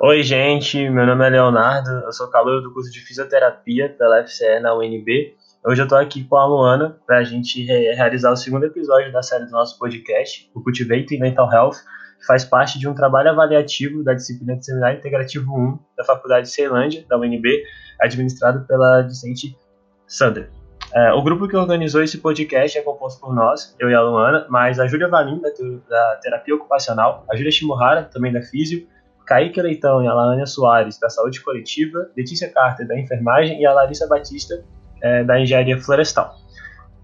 Oi, gente, meu nome é Leonardo, eu sou calor do curso de fisioterapia pela FCE na UNB. Hoje eu estou aqui com a Luana para a gente re realizar o segundo episódio da série do nosso podcast, o Cultivate Mental Health, que faz parte de um trabalho avaliativo da disciplina de Seminário Integrativo 1 da Faculdade de Ceilândia, da UNB, administrado pela discente Sandra. É, o grupo que organizou esse podcast é composto por nós, eu e a Luana, mas a Júlia Valim, da, da Terapia Ocupacional, a Júlia Shimohara, também da Físio, Kaique Leitão e a Laânia Soares, da Saúde Coletiva, Letícia Carter, da Enfermagem e a Larissa Batista, é, da Engenharia Florestal.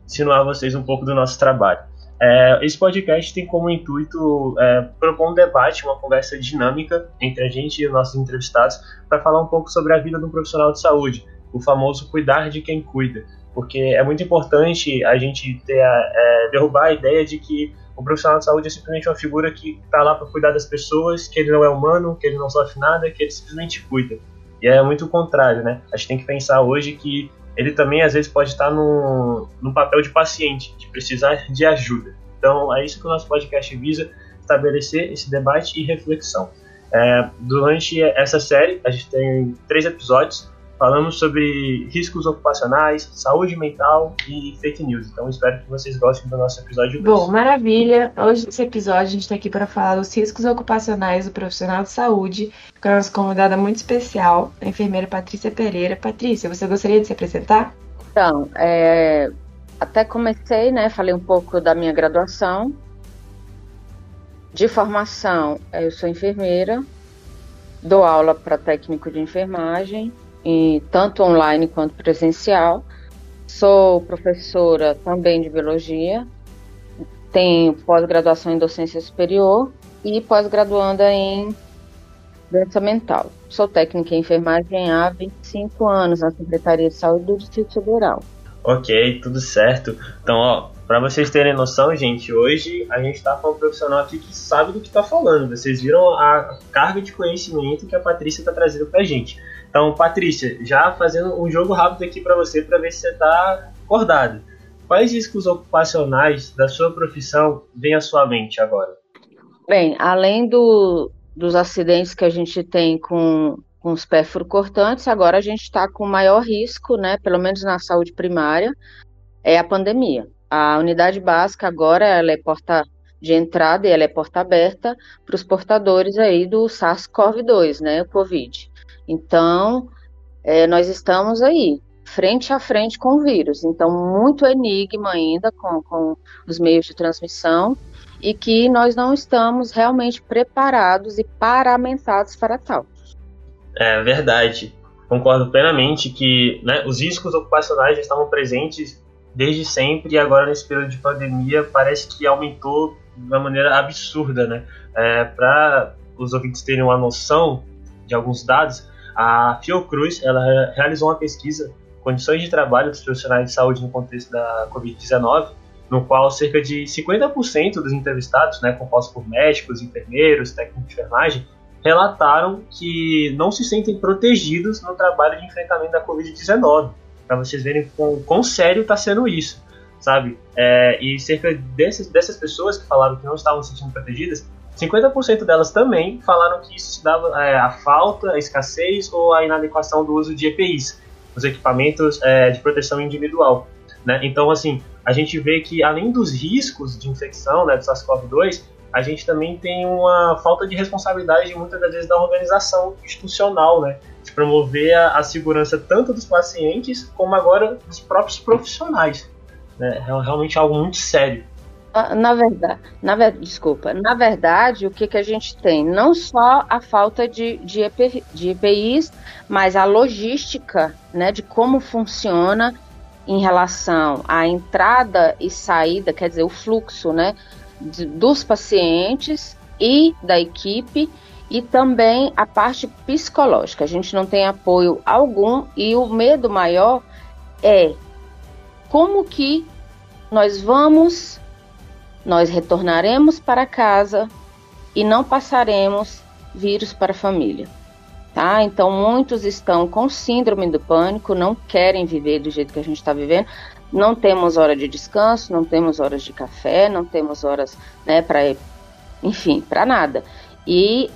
Ensinar a vocês um pouco do nosso trabalho. É, esse podcast tem como intuito é, propor um debate, uma conversa dinâmica entre a gente e os nossos entrevistados para falar um pouco sobre a vida de um profissional de saúde, o famoso cuidar de quem cuida, porque é muito importante a gente ter a, é, derrubar a ideia de que o profissional de saúde é simplesmente uma figura que está lá para cuidar das pessoas, que ele não é humano, que ele não sofre nada, que ele simplesmente cuida. E é muito o contrário, né? A gente tem que pensar hoje que ele também às vezes pode estar no, no papel de paciente, de precisar de ajuda. Então é isso que o nosso podcast visa, estabelecer esse debate e reflexão. É, durante essa série, a gente tem três episódios Falamos sobre riscos ocupacionais, saúde mental e fake news. Então espero que vocês gostem do nosso episódio 2. Bom, maravilha. Hoje nesse episódio a gente está aqui para falar dos riscos ocupacionais do profissional de saúde com a nossa convidada muito especial, a enfermeira Patrícia Pereira. Patrícia, você gostaria de se apresentar? Então, é, até comecei, né? Falei um pouco da minha graduação. De formação, eu sou enfermeira, dou aula para técnico de enfermagem em, tanto online quanto presencial. Sou professora também de biologia, tenho pós-graduação em docência superior e pós-graduanda em doença mental. Sou técnica em enfermagem há 25 anos na Secretaria de Saúde do Distrito Federal. Ok, tudo certo. Então, ó, para vocês terem noção, gente, hoje a gente está com um profissional aqui que sabe do que está falando. Vocês viram a carga de conhecimento que a Patrícia está trazendo para a gente. Então, Patrícia, já fazendo um jogo rápido aqui para você, para ver se você está acordado. Quais riscos ocupacionais da sua profissão vêm à sua mente agora? Bem, além do, dos acidentes que a gente tem com, com os pérfuros cortantes, agora a gente está com maior risco, né, pelo menos na saúde primária, é a pandemia. A unidade básica agora ela é porta de entrada e ela é porta aberta para os portadores aí do SARS-CoV-2, né, o COVID. Então, é, nós estamos aí, frente a frente com o vírus. Então, muito enigma ainda com, com os meios de transmissão e que nós não estamos realmente preparados e paramentados para tal. É verdade. Concordo plenamente que né, os riscos ocupacionais já estavam presentes desde sempre e agora nesse período de pandemia parece que aumentou de uma maneira absurda, né? É, Para os ouvintes terem uma noção de alguns dados, a Fiocruz ela realizou uma pesquisa condições de trabalho dos profissionais de saúde no contexto da Covid-19, no qual cerca de 50% dos entrevistados, né, compostos por médicos, enfermeiros, técnicos de enfermagem, relataram que não se sentem protegidos no trabalho de enfrentamento da Covid-19. Para vocês verem quão, quão sério está sendo isso, sabe? É, e cerca dessas, dessas pessoas que falaram que não estavam se sentindo protegidas, 50% delas também falaram que isso se dava é, a falta, a escassez ou a inadequação do uso de EPIs, os equipamentos é, de proteção individual. Né? Então, assim, a gente vê que além dos riscos de infecção né, do SARS-CoV-2, a gente também tem uma falta de responsabilidade muitas das vezes da organização institucional, né, de promover a, a segurança tanto dos pacientes como agora dos próprios profissionais. Né? É realmente algo muito sério. Ah, na verdade, na, desculpa, na verdade, o que, que a gente tem? Não só a falta de, de, de EPIs, mas a logística né, de como funciona em relação à entrada e saída, quer dizer, o fluxo né, de, dos pacientes e da equipe, e também a parte psicológica. A gente não tem apoio algum e o medo maior é como que nós vamos nós retornaremos para casa e não passaremos vírus para a família. Tá? Então, muitos estão com síndrome do pânico, não querem viver do jeito que a gente está vivendo. Não temos hora de descanso, não temos horas de café, não temos horas né, para, enfim, para nada. E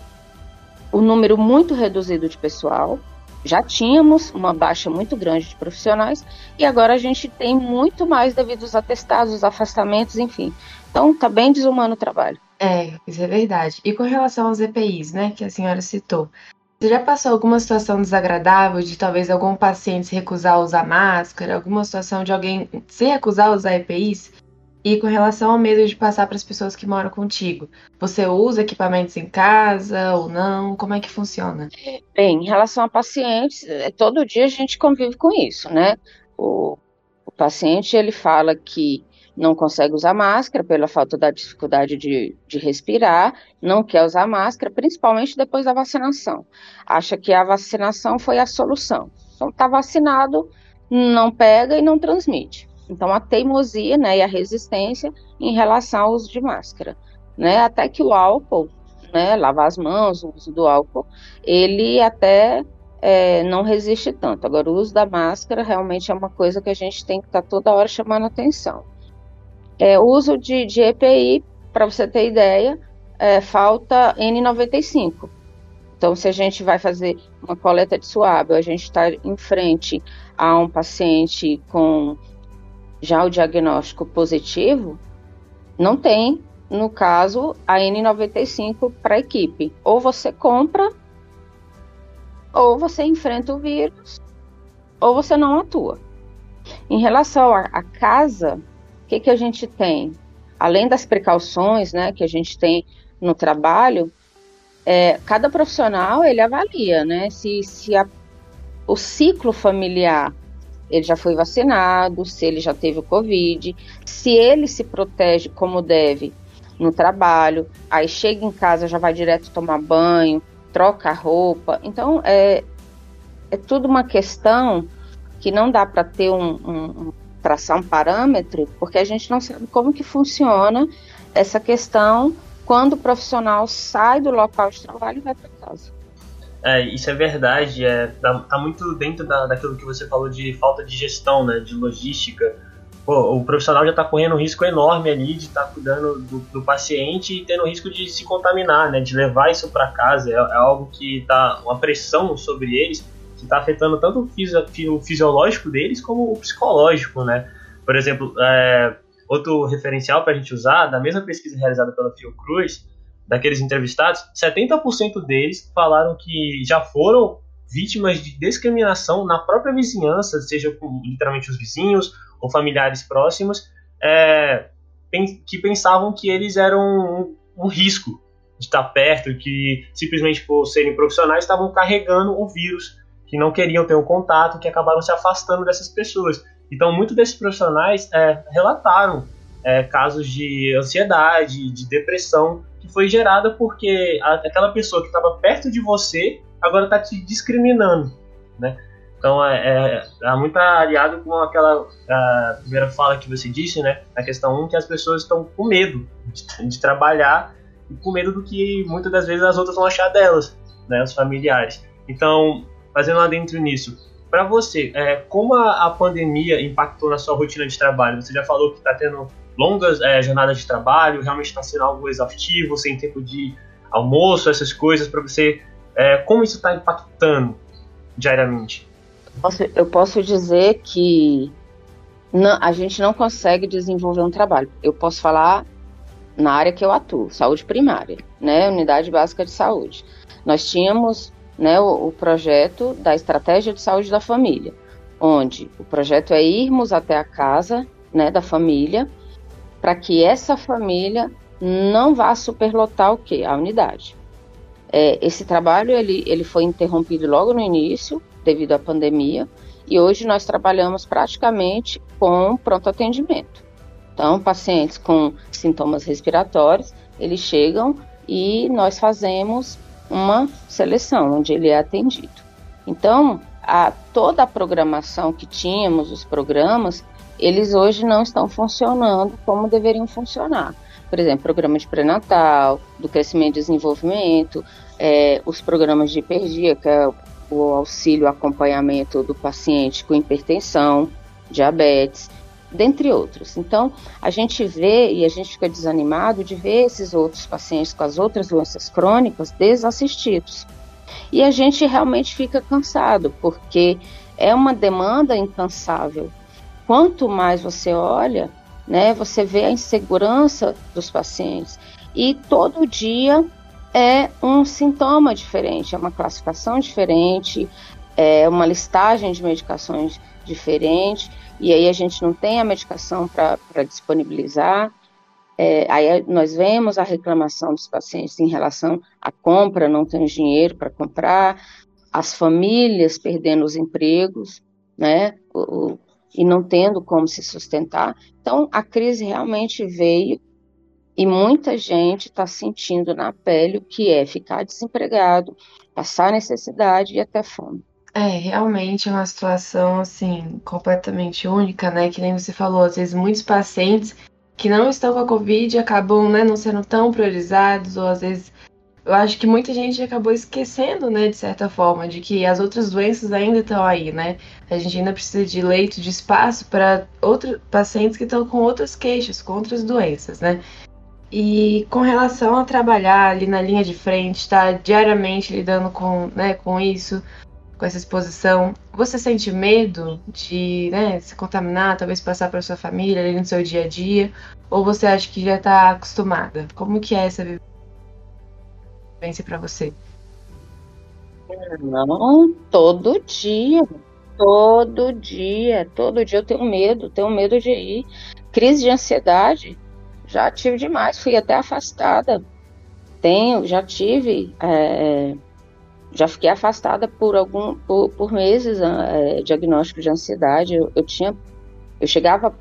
o número muito reduzido de pessoal, já tínhamos uma baixa muito grande de profissionais e agora a gente tem muito mais devido aos atestados, os afastamentos, enfim. Então está bem desumano o trabalho. É, isso é verdade. E com relação aos EPIs, né, que a senhora citou, você já passou alguma situação desagradável de talvez algum paciente se recusar a usar máscara, alguma situação de alguém se recusar a usar EPIs? E com relação ao medo de passar para as pessoas que moram contigo, você usa equipamentos em casa ou não? Como é que funciona? Bem, em relação a pacientes, é, todo dia a gente convive com isso, né? O, o paciente ele fala que não consegue usar máscara pela falta da dificuldade de, de respirar, não quer usar máscara, principalmente depois da vacinação. Acha que a vacinação foi a solução. Então, está vacinado, não pega e não transmite. Então, a teimosia né, e a resistência em relação ao uso de máscara. Né? Até que o álcool, né, lavar as mãos, o uso do álcool, ele até é, não resiste tanto. Agora, o uso da máscara realmente é uma coisa que a gente tem que estar tá toda hora chamando atenção. É, uso de, de EPI, para você ter ideia, é, falta N95. Então, se a gente vai fazer uma coleta de suave, a gente está em frente a um paciente com já o diagnóstico positivo, não tem, no caso, a N95 para a equipe. Ou você compra, ou você enfrenta o vírus, ou você não atua. Em relação à casa, o que, que a gente tem? Além das precauções né, que a gente tem no trabalho, é, cada profissional ele avalia né, se, se a, o ciclo familiar ele já foi vacinado, se ele já teve o Covid, se ele se protege como deve no trabalho, aí chega em casa, já vai direto tomar banho, troca a roupa. Então, é, é tudo uma questão que não dá para ter um, um, traçar um parâmetro, porque a gente não sabe como que funciona essa questão quando o profissional sai do local de trabalho e vai para casa. É, isso é verdade, é, tá, tá muito dentro da, daquilo que você falou de falta de gestão, né, de logística. Pô, o profissional já está correndo um risco enorme ali de estar tá cuidando do, do, paciente e tendo risco de se contaminar, né, de levar isso para casa. É, é, algo que está uma pressão sobre eles que está afetando tanto o, fisi o, fisiológico deles como o psicológico, né? Por exemplo, é, outro referencial para a gente usar, da mesma pesquisa realizada pela Fiocruz, daqueles entrevistados, 70% deles falaram que já foram vítimas de discriminação na própria vizinhança, seja com literalmente os vizinhos ou familiares próximos, é, que pensavam que eles eram um, um risco de estar perto, que simplesmente por serem profissionais estavam carregando o vírus que não queriam ter um contato, que acabaram se afastando dessas pessoas. Então, muitos desses profissionais é, relataram é, casos de ansiedade, de depressão, que foi gerada porque a, aquela pessoa que estava perto de você agora está te discriminando, né? Então, é, é, é muito aliado com aquela primeira fala que você disse, né? Na questão 1, que as pessoas estão com medo de, de trabalhar e com medo do que muitas das vezes as outras vão achar delas, né? Os familiares. Então, fazendo lá dentro nisso, para você, é, como a, a, pandemia impactou na sua rotina de trabalho? Você já falou que está tendo longas é, jornadas de trabalho, realmente está sendo algo exaustivo, sem tempo de almoço, essas coisas, para você. É, como isso está impactando diariamente? Eu posso dizer que não, a gente não consegue desenvolver um trabalho. Eu posso falar na área que eu atuo, saúde primária, né, unidade básica de saúde. Nós tínhamos né, o, o projeto da estratégia de saúde da família, onde o projeto é irmos até a casa né, da família para que essa família não vá superlotar o que? A unidade. É, esse trabalho ele, ele foi interrompido logo no início, devido à pandemia, e hoje nós trabalhamos praticamente com pronto atendimento. Então, pacientes com sintomas respiratórios, eles chegam e nós fazemos uma seleção onde ele é atendido. Então, a, toda a programação que tínhamos, os programas, eles hoje não estão funcionando como deveriam funcionar. Por exemplo, programa de pré-natal, do crescimento e desenvolvimento, é, os programas de hiperdia, que é o auxílio acompanhamento do paciente com hipertensão, diabetes, dentre outros. Então, a gente vê e a gente fica desanimado de ver esses outros pacientes com as outras doenças crônicas desassistidos. E a gente realmente fica cansado, porque é uma demanda incansável. Quanto mais você olha, né, você vê a insegurança dos pacientes. E todo dia é um sintoma diferente, é uma classificação diferente, é uma listagem de medicações diferente, e aí a gente não tem a medicação para disponibilizar. É, aí nós vemos a reclamação dos pacientes em relação à compra, não tem dinheiro para comprar, as famílias perdendo os empregos, né, o, o, e não tendo como se sustentar. Então, a crise realmente veio e muita gente está sentindo na pele o que é ficar desempregado, passar necessidade e até fome. É, realmente é uma situação, assim, completamente única, né? Que nem você falou, às vezes muitos pacientes que não estão com a Covid acabam, né, não sendo tão priorizados, ou às vezes eu acho que muita gente acabou esquecendo, né, de certa forma, de que as outras doenças ainda estão aí, né? A gente ainda precisa de leito, de espaço para outros pacientes que estão com outras queixas, com outras doenças, né? E com relação a trabalhar ali na linha de frente, estar tá diariamente lidando com, né, com isso, com essa exposição, você sente medo de né, se contaminar, talvez passar para sua família ali no seu dia a dia? Ou você acha que já está acostumada? Como que é essa vivência para você? Não, todo dia. Todo dia, todo dia eu tenho medo, tenho medo de ir. Crise de ansiedade, já tive demais, fui até afastada. Tenho, já tive, é, já fiquei afastada por algum, por, por meses, é, diagnóstico de ansiedade. Eu, eu, tinha, eu chegava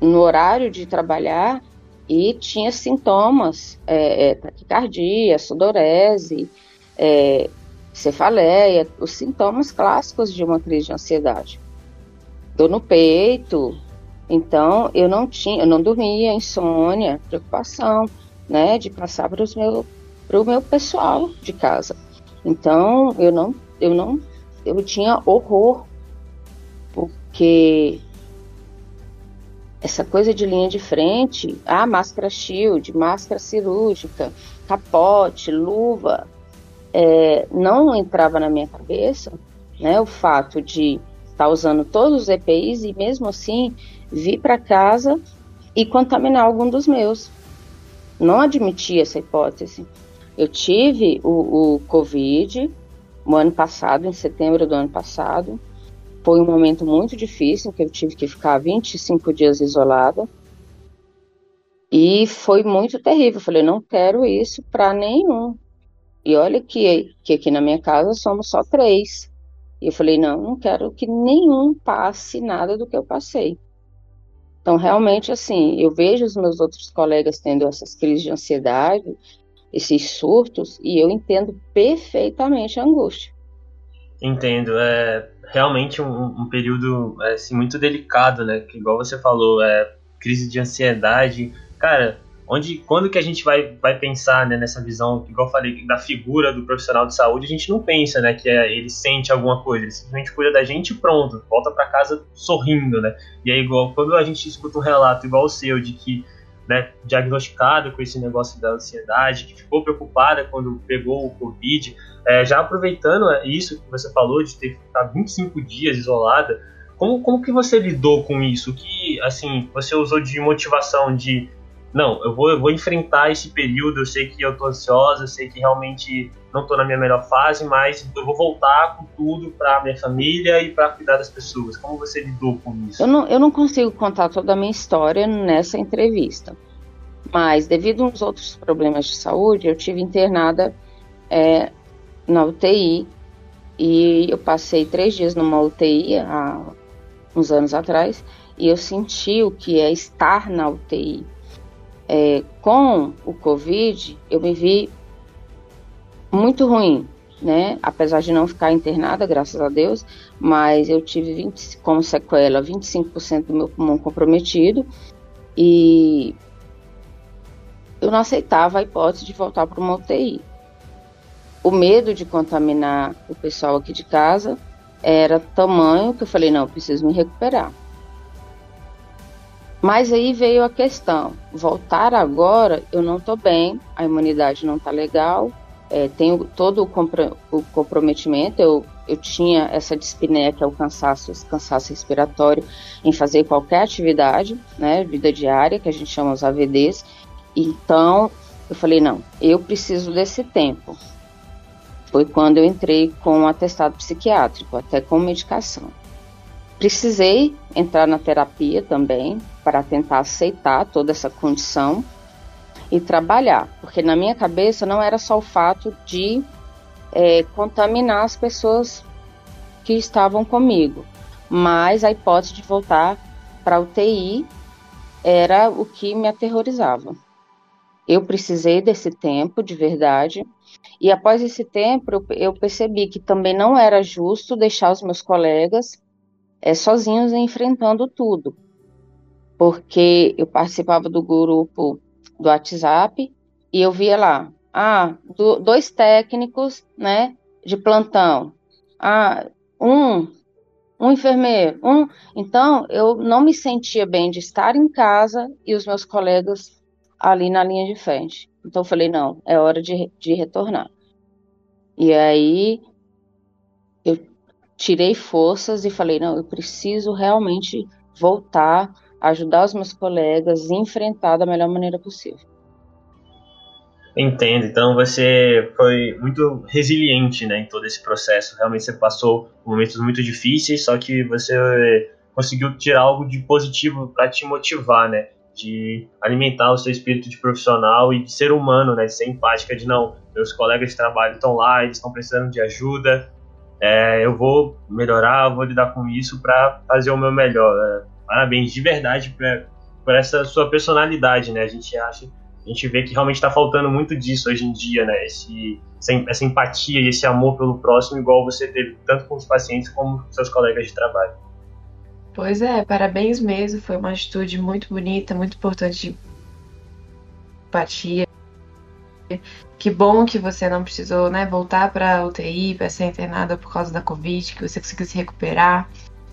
no horário de trabalhar e tinha sintomas, é, é taquicardia, sudorese, é, cefaleia, os sintomas clássicos de uma crise de ansiedade. Dor no peito, então, eu não tinha, eu não dormia, insônia, preocupação, né, de passar para meu, o meu pessoal de casa. Então, eu não, eu não, eu tinha horror, porque essa coisa de linha de frente, ah, máscara shield, máscara cirúrgica, capote, luva, é, não entrava na minha cabeça, né, o fato de estar usando todos os EPIs e mesmo assim vir para casa e contaminar algum dos meus. Não admiti essa hipótese. Eu tive o, o Covid no ano passado, em setembro do ano passado. Foi um momento muito difícil, que eu tive que ficar 25 dias isolada. E foi muito terrível. Eu falei, não quero isso para nenhum. E olha que, que aqui na minha casa somos só três. E eu falei, não, não quero que nenhum passe nada do que eu passei. Então, realmente, assim, eu vejo os meus outros colegas tendo essas crises de ansiedade, esses surtos, e eu entendo perfeitamente a angústia. Entendo. É realmente um, um período é, assim, muito delicado, né? Que, igual você falou, é crise de ansiedade. Cara, onde quando que a gente vai, vai pensar né, nessa visão, igual eu falei, da figura do profissional de saúde, a gente não pensa né, que é, ele sente alguma coisa, ele simplesmente cuida da gente e pronto, volta para casa sorrindo, né? E aí, igual quando a gente escuta um relato igual o seu, de que né, diagnosticado com esse negócio da ansiedade, que ficou preocupada quando pegou o Covid, é, já aproveitando isso que você falou, de ter ficado 25 dias isolada, como, como que você lidou com isso? Que, assim, você usou de motivação de não, eu vou, eu vou enfrentar esse período, eu sei que eu tô ansiosa, eu sei que realmente não tô na minha melhor fase, mas eu vou voltar com tudo para minha família e para cuidar das pessoas. Como você lidou com isso? Eu não, eu não consigo contar toda a minha história nessa entrevista, mas devido a uns outros problemas de saúde, eu tive internada é, na UTI e eu passei três dias numa UTI há uns anos atrás e eu senti o que é estar na UTI é, com o Covid, eu me vi muito ruim, né? Apesar de não ficar internada, graças a Deus, mas eu tive 20, como sequela 25% do meu pulmão comprometido e eu não aceitava a hipótese de voltar para uma UTI. O medo de contaminar o pessoal aqui de casa era tamanho que eu falei, não, eu preciso me recuperar. Mas aí veio a questão: voltar agora, eu não estou bem, a imunidade não está legal, é, tenho todo o, compro o, comprometimento, eu, eu tinha essa dispneia, que é o cansaço, cansaço respiratório, em fazer qualquer atividade, né, vida diária, que a gente chama os AVDs. Então, eu falei, não, eu preciso desse tempo. Foi quando eu entrei com um atestado psiquiátrico, até com medicação. Precisei entrar na terapia também, para tentar aceitar toda essa condição, e trabalhar, porque na minha cabeça não era só o fato de é, contaminar as pessoas que estavam comigo, mas a hipótese de voltar para UTI era o que me aterrorizava. Eu precisei desse tempo, de verdade, e após esse tempo eu, eu percebi que também não era justo deixar os meus colegas é, sozinhos enfrentando tudo, porque eu participava do grupo do WhatsApp e eu via lá, ah, do, dois técnicos, né, de plantão, ah, um, um enfermeiro, um. Então, eu não me sentia bem de estar em casa e os meus colegas ali na linha de frente. Então, eu falei, não, é hora de, de retornar. E aí, eu tirei forças e falei, não, eu preciso realmente voltar ajudar os meus colegas a enfrentar da melhor maneira possível. Entendo. Então você foi muito resiliente, né, em todo esse processo. Realmente você passou momentos muito difíceis, só que você conseguiu tirar algo de positivo para te motivar, né, de alimentar o seu espírito de profissional e de ser humano, né, de ser empática, de não, meus colegas de trabalho estão lá, eles estão precisando de ajuda, é, eu vou melhorar, eu vou lidar com isso para fazer o meu melhor. Né? Parabéns de verdade por essa sua personalidade, né? A gente acha, a gente vê que realmente está faltando muito disso hoje em dia, né? Esse, essa empatia e esse amor pelo próximo, igual você teve tanto com os pacientes como com seus colegas de trabalho. Pois é, parabéns mesmo. Foi uma atitude muito bonita, muito importante. Empatia. Que bom que você não precisou né, voltar para UTI, para ser internada por causa da Covid, que você conseguiu se recuperar.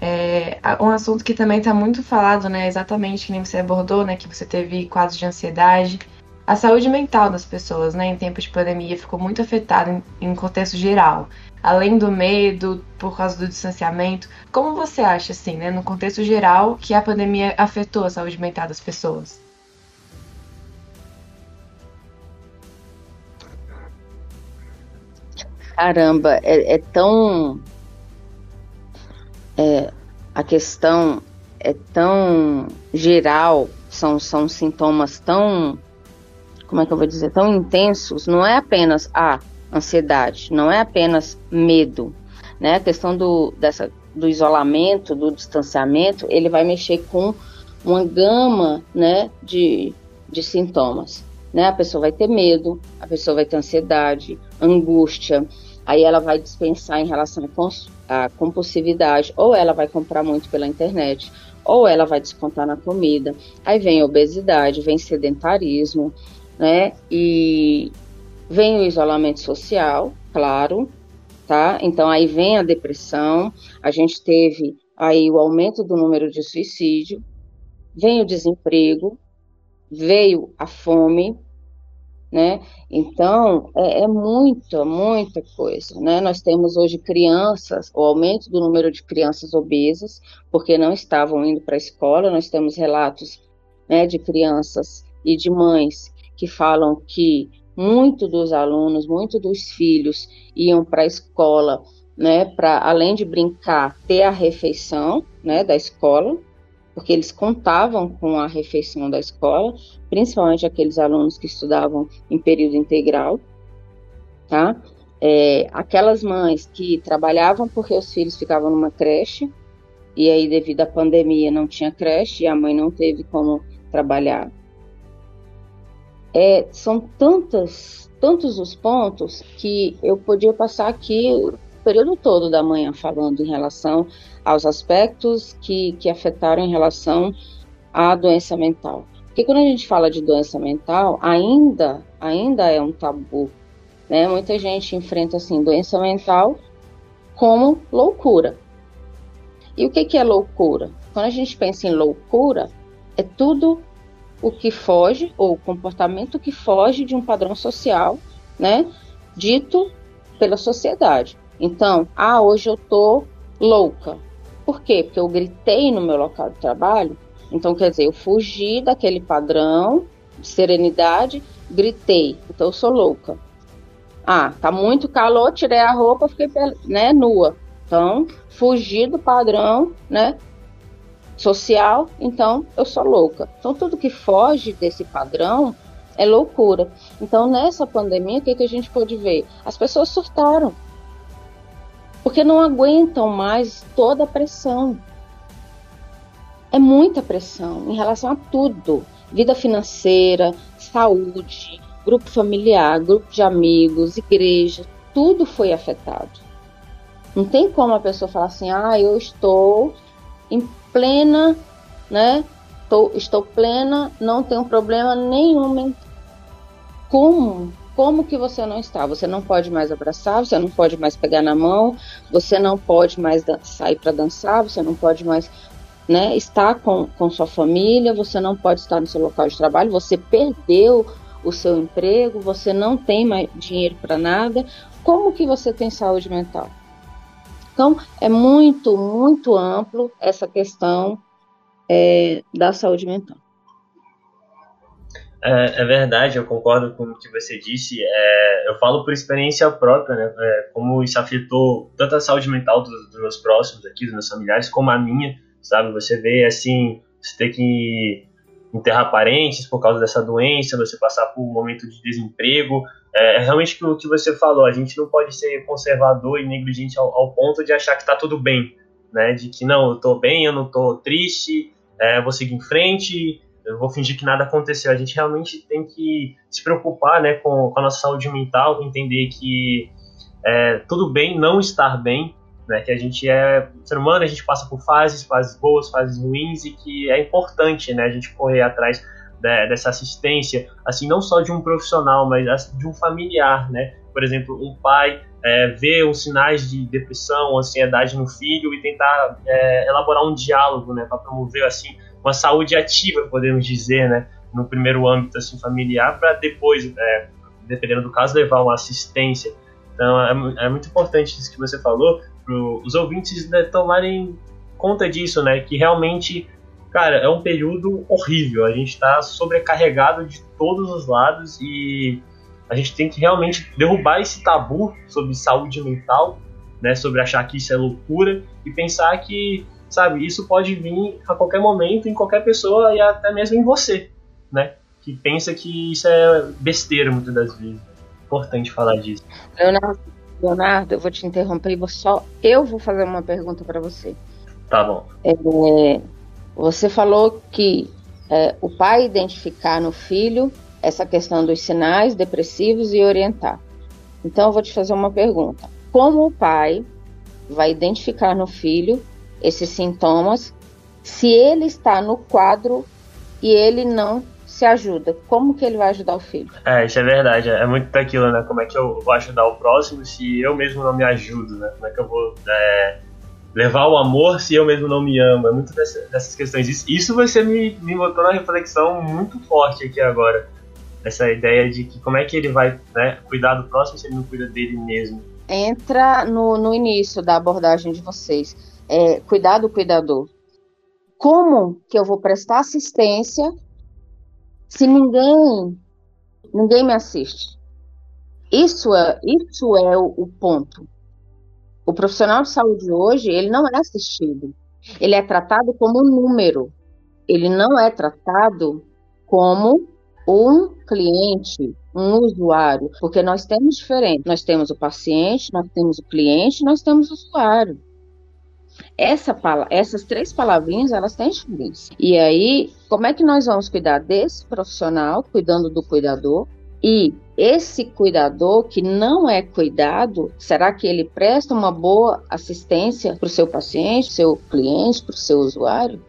É, um assunto que também está muito falado, né? Exatamente que nem você abordou, né? Que você teve quadros de ansiedade. A saúde mental das pessoas, né? Em tempos de pandemia ficou muito afetada em, em contexto geral. Além do medo por causa do distanciamento, como você acha, assim, né? No contexto geral, que a pandemia afetou a saúde mental das pessoas? Caramba, é, é tão é, a questão é tão geral, são, são sintomas tão, como é que eu vou dizer, tão intensos, não é apenas a ansiedade, não é apenas medo, né? A questão do, dessa, do isolamento, do distanciamento, ele vai mexer com uma gama, né, de, de sintomas, né? A pessoa vai ter medo, a pessoa vai ter ansiedade, angústia, aí ela vai dispensar em relação à compulsividade, ou ela vai comprar muito pela internet, ou ela vai descontar na comida. Aí vem obesidade, vem sedentarismo, né? E vem o isolamento social, claro, tá? Então aí vem a depressão, a gente teve aí o aumento do número de suicídio, vem o desemprego, veio a fome, né? Então, é, é, muita, muita coisa, né? Nós temos hoje crianças, o aumento do número de crianças obesas, porque não estavam indo para a escola, nós temos relatos né, de crianças e de mães que falam que muito dos alunos, muito dos filhos iam para a escola, né, para além de brincar, ter a refeição, né, da escola, porque eles contavam com a refeição da escola, principalmente aqueles alunos que estudavam em período integral, tá? É, aquelas mães que trabalhavam porque os filhos ficavam numa creche, e aí devido à pandemia não tinha creche e a mãe não teve como trabalhar. É, são tantos, tantos os pontos que eu podia passar aqui período todo da manhã falando em relação aos aspectos que, que afetaram em relação à doença mental. Porque quando a gente fala de doença mental, ainda, ainda é um tabu. Né? Muita gente enfrenta assim, doença mental como loucura. E o que, que é loucura? Quando a gente pensa em loucura, é tudo o que foge, ou comportamento que foge de um padrão social, né? dito pela sociedade. Então, ah, hoje eu tô louca. Por quê? Porque eu gritei no meu local de trabalho. Então, quer dizer, eu fugi daquele padrão de serenidade, gritei. Então, eu sou louca. Ah, tá muito calor, tirei a roupa, fiquei né, nua. Então, fugi do padrão, né, social, então eu sou louca. Então, tudo que foge desse padrão é loucura. Então, nessa pandemia, o que, que a gente pode ver? As pessoas surtaram. Porque não aguentam mais toda a pressão. É muita pressão em relação a tudo: vida financeira, saúde, grupo familiar, grupo de amigos, igreja, tudo foi afetado. Não tem como a pessoa falar assim, ah, eu estou em plena, né? Estou, estou plena, não tenho problema nenhum. Como? Como que você não está? Você não pode mais abraçar, você não pode mais pegar na mão, você não pode mais sair para dançar, você não pode mais né, estar com, com sua família, você não pode estar no seu local de trabalho, você perdeu o seu emprego, você não tem mais dinheiro para nada, como que você tem saúde mental? Então, é muito, muito amplo essa questão é, da saúde mental. É, é, verdade, eu concordo com o que você disse. É, eu falo por experiência própria, né? É, como isso afetou tanto a saúde mental dos, dos, meus próximos aqui, dos meus familiares, como a minha, sabe? Você vê, assim, você ter que enterrar parentes por causa dessa doença, você passar por um momento de desemprego. É, é realmente o que você falou, a gente não pode ser conservador e negligente ao, ao ponto de achar que está tudo bem, né? De que não, eu estou bem, eu não estou triste, é, vou seguir em frente, eu vou fingir que nada aconteceu. A gente realmente tem que se preocupar, né, com, com a nossa saúde mental, entender que é, tudo bem não estar bem, né, que a gente é ser humano, a gente passa por fases, fases boas, fases ruins e que é importante, né, a gente correr atrás de, dessa assistência, assim não só de um profissional, mas de um familiar, né? Por exemplo, um pai é, ver os sinais de depressão, ansiedade no filho e tentar é, elaborar um diálogo, né, para promover assim uma saúde ativa, podemos dizer, né, no primeiro âmbito assim familiar, para depois, é, dependendo do caso, levar uma assistência. Então é, é muito importante isso que você falou, para os ouvintes né, tomarem conta disso, né? Que realmente, cara, é um período horrível. A gente está sobrecarregado de todos os lados e a gente tem que realmente derrubar esse tabu sobre saúde mental, né? Sobre achar que isso é loucura e pensar que, sabe, isso pode vir a qualquer momento em qualquer pessoa e até mesmo em você, né? Que pensa que isso é besteira muitas das vezes. Importante falar disso. Leonardo, Leonardo, eu vou te interromper vou só eu vou fazer uma pergunta para você. Tá bom. É, você falou que é, o pai identificar no filho essa questão dos sinais depressivos e orientar. Então eu vou te fazer uma pergunta. Como o pai vai identificar no filho esses sintomas se ele está no quadro e ele não se ajuda, como que ele vai ajudar o filho? É, isso é verdade. É muito daquilo, né? Como é que eu vou ajudar o próximo se eu mesmo não me ajudo, né? Como é que eu vou é, levar o amor se eu mesmo não me amo? É muito dessa, dessas questões. Isso, isso você me, me botou na reflexão muito forte aqui agora. Essa ideia de que como é que ele vai né, cuidar do próximo se ele não cuida dele mesmo. Entra no, no início da abordagem de vocês. É, cuidar do cuidador. Como que eu vou prestar assistência se ninguém ninguém me assiste. Isso é, isso é o, o, ponto. O profissional de saúde hoje, ele não é assistido. Ele é tratado como um número. Ele não é tratado como um cliente, um usuário, porque nós temos diferente. Nós temos o paciente, nós temos o cliente, nós temos o usuário. Essa, essas três palavrinhas, elas têm diferença. E aí, como é que nós vamos cuidar desse profissional, cuidando do cuidador, e esse cuidador que não é cuidado, será que ele presta uma boa assistência para o seu paciente, seu cliente, para o seu usuário?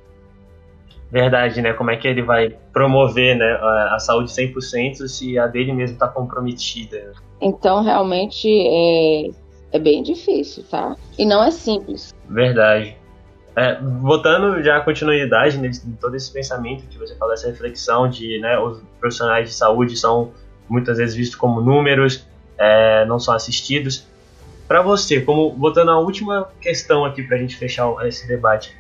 Verdade, né? Como é que ele vai promover né, a, saúde 100% se a dele mesmo está comprometida? Então, realmente, é, é bem difícil, tá? E não é simples. Verdade. É, botando já a continuidade nesse, em todo esse pensamento que você falou, essa reflexão de né, os profissionais de saúde são muitas vezes vistos como números é, não são assistidos. Para você, como botando a última questão aqui para a gente fechar esse debate,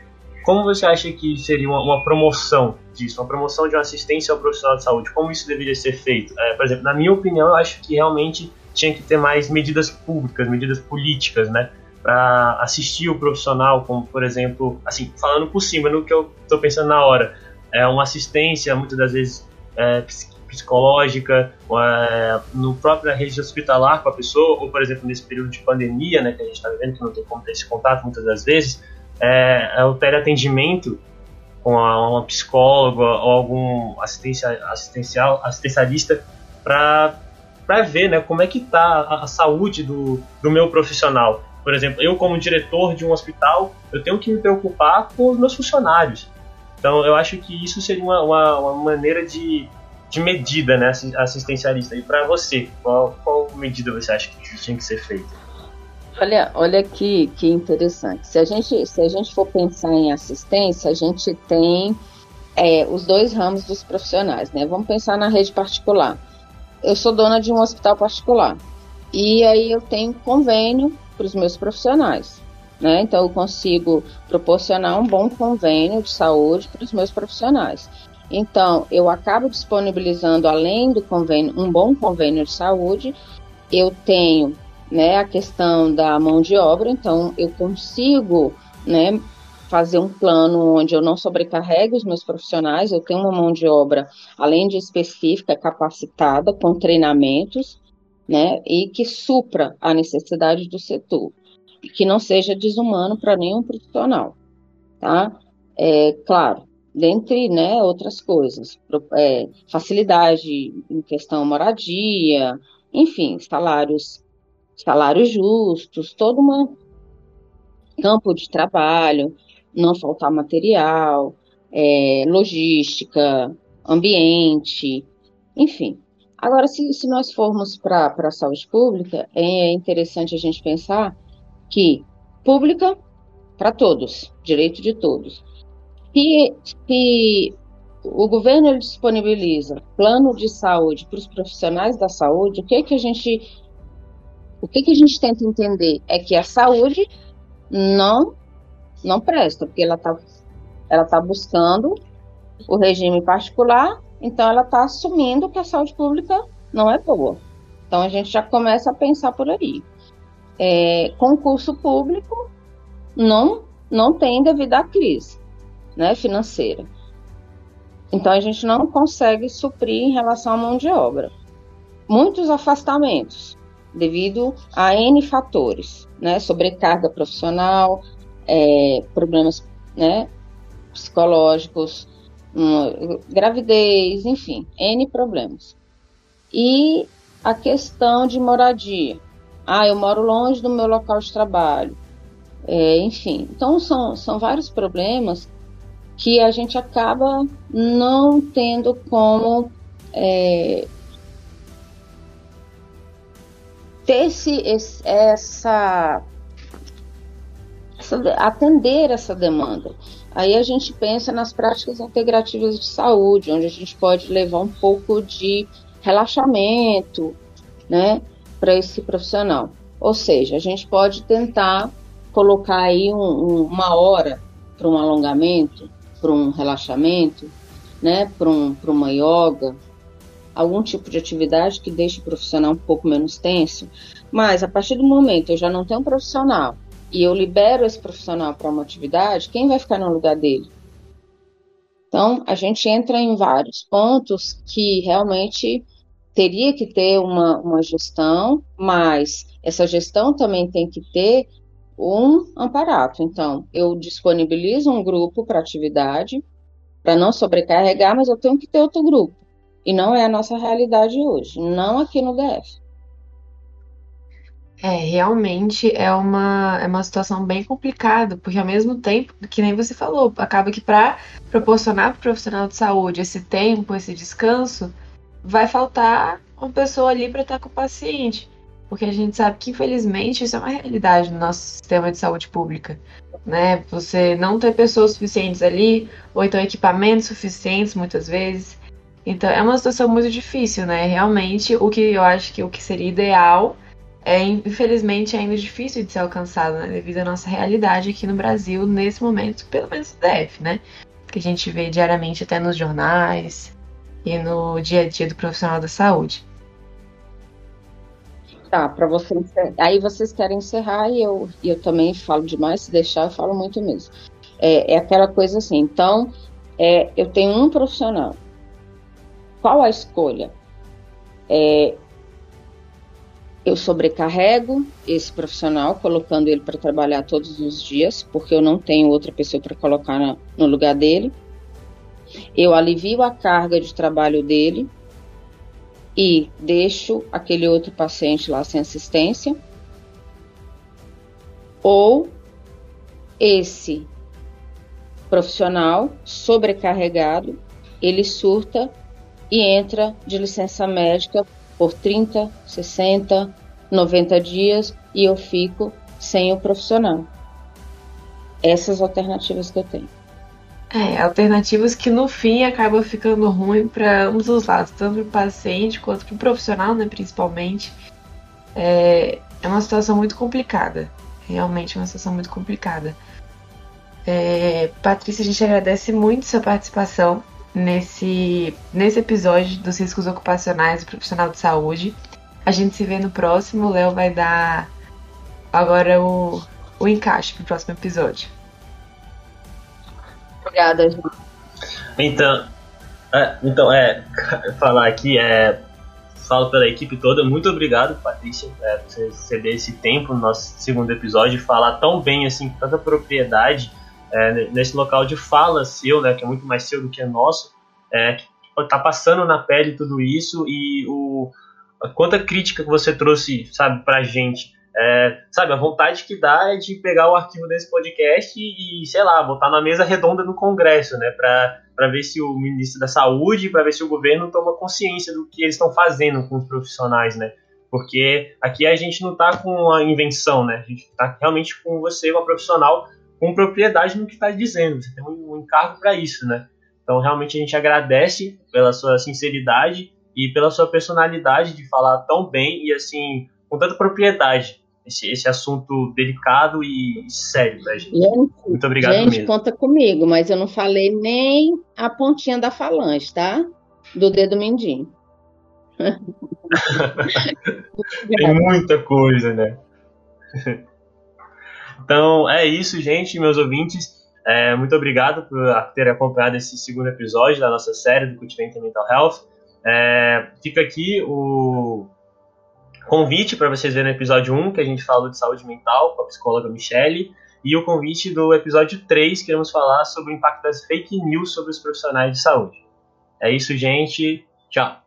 como você acha que seria uma, uma, promoção disso, uma promoção de uma assistência ao profissional de saúde? Como isso deveria ser feito? É, por exemplo, na minha opinião, eu acho que realmente tinha que ter mais medidas públicas, medidas políticas, né? Para assistir o profissional, como por exemplo, assim, falando por cima no que eu estou pensando na hora, é uma assistência, muitas das vezes é, psicológica, é, no própria rede hospitalar com a pessoa, ou por exemplo nesse período de pandemia, né, que a gente está vivendo, que não tem como ter esse contato muitas das vezes, é, é o teleatendimento com a, uma psicóloga ou algum assistência, assistencial, assistencialista para para ver né, como é que está a, saúde do, do meu profissional. Por exemplo, eu como diretor de um hospital, eu tenho que me preocupar com os meus funcionários. Então, eu acho que isso seria uma, uma, uma maneira de, de medida né, assistencialista. E para você, qual, qual medida você acha que tinha que ser feita? Olha, olha que, que interessante. Se a, gente, se a gente for pensar em assistência, a gente tem é, os dois ramos dos profissionais, né? Vamos pensar na rede particular eu sou dona de um hospital particular. E aí eu tenho convênio para os meus profissionais. Né? Então eu consigo proporcionar um bom convênio de saúde para os meus profissionais. Então eu acabo disponibilizando, além do convênio, um bom convênio de saúde. Eu tenho né, a questão da mão de obra, então eu consigo né, fazer um plano onde eu não sobrecarregue os meus profissionais, eu tenho uma mão de obra, além de específica, capacitada, com treinamentos, né, e que supra a necessidade do setor, e que não seja desumano para nenhum profissional, tá? É, claro, dentre né, outras coisas, é, facilidade em questão moradia, enfim, salários, salários justos, todo um campo de trabalho, não faltar material, é, logística, ambiente, enfim. Agora, se, se nós formos para a saúde pública, é interessante a gente pensar que pública para todos, direito de todos. Se, se o governo disponibiliza plano de saúde para os profissionais da saúde, o que que a gente o que que a gente tenta entender é que a saúde não não presta, porque ela está ela tá buscando o regime particular, então ela está assumindo que a saúde pública não é boa. Então a gente já começa a pensar por aí. É, concurso público não não tem devido à crise né, financeira. Então a gente não consegue suprir em relação à mão de obra. Muitos afastamentos devido a N fatores, né, sobrecarga profissional, é, problemas né, psicológicos, uma, gravidez, enfim, N problemas. E a questão de moradia. Ah, eu moro longe do meu local de trabalho. É, enfim, então são, são vários problemas que a gente acaba não tendo como é, ter esse, esse, essa, atender essa demanda. Aí a gente pensa nas práticas integrativas de saúde, onde a gente pode levar um pouco de relaxamento, né, para esse profissional. Ou seja, a gente pode tentar colocar aí um, um, uma hora para um alongamento, para um relaxamento, né, para um, uma yoga, algum tipo de atividade que deixe o profissional um pouco menos tenso. Mas a partir do momento eu já não tenho um profissional e eu libero esse profissional para uma atividade, quem vai ficar no lugar dele? Então, a gente entra em vários pontos que realmente teria que ter uma, uma gestão, mas essa gestão também tem que ter um amparato. Então, eu disponibilizo um grupo para atividade, para não sobrecarregar, mas eu tenho que ter outro grupo. E não é a nossa realidade hoje, não aqui no DF. É, realmente é uma, é uma situação bem complicada, porque ao mesmo tempo, que nem você falou, acaba que para proporcionar para o profissional de saúde esse tempo, esse descanso, vai faltar uma pessoa ali para estar com o paciente. Porque a gente sabe que, infelizmente, isso é uma realidade no nosso sistema de saúde pública. Né? Você não ter pessoas suficientes ali, ou então equipamentos suficientes, muitas vezes. Então é uma situação muito difícil, né? Realmente, o que eu acho que o que seria ideal é, infelizmente, ainda difícil de ser alcançado, né? Devido à nossa realidade aqui no Brasil, nesse momento, pelo menos no DF, né? Que a gente vê diariamente até nos jornais e no dia a dia do profissional da saúde. Tá, para você aí vocês querem encerrar e eu, eu também falo demais, se deixar eu falo muito mesmo. É, é aquela coisa assim, então é, eu tenho um profissional. Qual a escolha? É, eu sobrecarrego esse profissional, colocando ele para trabalhar todos os dias, porque eu não tenho outra pessoa para colocar na, no lugar dele. Eu alivio a carga de trabalho dele e deixo aquele outro paciente lá sem assistência. Ou esse profissional sobrecarregado, ele surta e entra de licença médica por 30, 60, 90 dias e eu fico sem o profissional. Essas alternativas que eu tenho. É, alternativas que no fim acabam ficando ruim para ambos os lados, tanto para o paciente quanto para o profissional, né, principalmente. É, é uma situação muito complicada. Realmente é uma situação muito complicada. É, Patrícia, a gente agradece muito sua participação nesse, nesse episódio dos riscos ocupacionais do profissional de saúde. A gente se vê no próximo. O Léo vai dar agora o, o encaixe para o próximo episódio. Obrigada, Ju. Então, é, então, é, falar aqui, é, falo pela equipe toda, muito obrigado, Patrícia, é, por você ceder esse tempo no nosso segundo episódio e falar tão bem, assim, com tanta propriedade é, nesse local de fala seu, né, que é muito mais seu do que é nosso, é, tá passando na pele tudo isso e o quanta crítica que você trouxe, sabe, pra gente. É, sabe, a vontade que dá é de pegar o arquivo desse podcast e, sei lá, botar na mesa redonda no Congresso, né, para ver se o ministro da Saúde, para ver se o governo toma consciência do que eles estão fazendo com os profissionais, né? Porque aqui a gente não está com a invenção, né? A gente está realmente com você, uma profissional com propriedade no que está dizendo. Você tem um encargo para isso, né? Então, realmente, a gente agradece pela sua sinceridade e pela sua personalidade de falar tão bem e, assim, com tanta propriedade esse, esse assunto delicado e sério pra gente. gente Muito obrigado gente, mesmo. conta comigo, mas eu não falei nem a pontinha da falange, tá? Do dedo mindinho. Tem muita coisa, né? Então é isso, gente, meus ouvintes. É, muito obrigado por ter acompanhado esse segundo episódio da nossa série do Cultivate Mental Health. É, fica aqui o convite para vocês verem no episódio 1, que a gente falou de saúde mental com a psicóloga Michelle, e o convite do episódio 3, que vamos falar sobre o impacto das fake news sobre os profissionais de saúde. É isso, gente. Tchau.